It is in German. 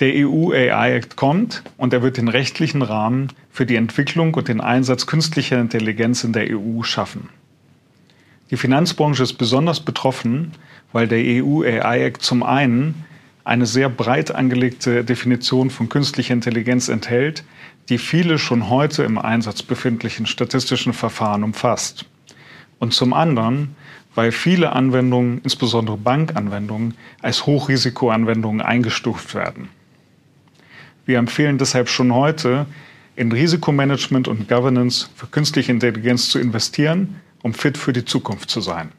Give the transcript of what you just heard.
Der EU AI Act kommt und er wird den rechtlichen Rahmen für die Entwicklung und den Einsatz künstlicher Intelligenz in der EU schaffen. Die Finanzbranche ist besonders betroffen, weil der EU AI Act zum einen eine sehr breit angelegte Definition von künstlicher Intelligenz enthält, die viele schon heute im Einsatz befindlichen statistischen Verfahren umfasst. Und zum anderen, weil viele Anwendungen, insbesondere Bankanwendungen, als Hochrisikoanwendungen eingestuft werden. Wir empfehlen deshalb schon heute, in Risikomanagement und Governance für künstliche Intelligenz zu investieren, um fit für die Zukunft zu sein.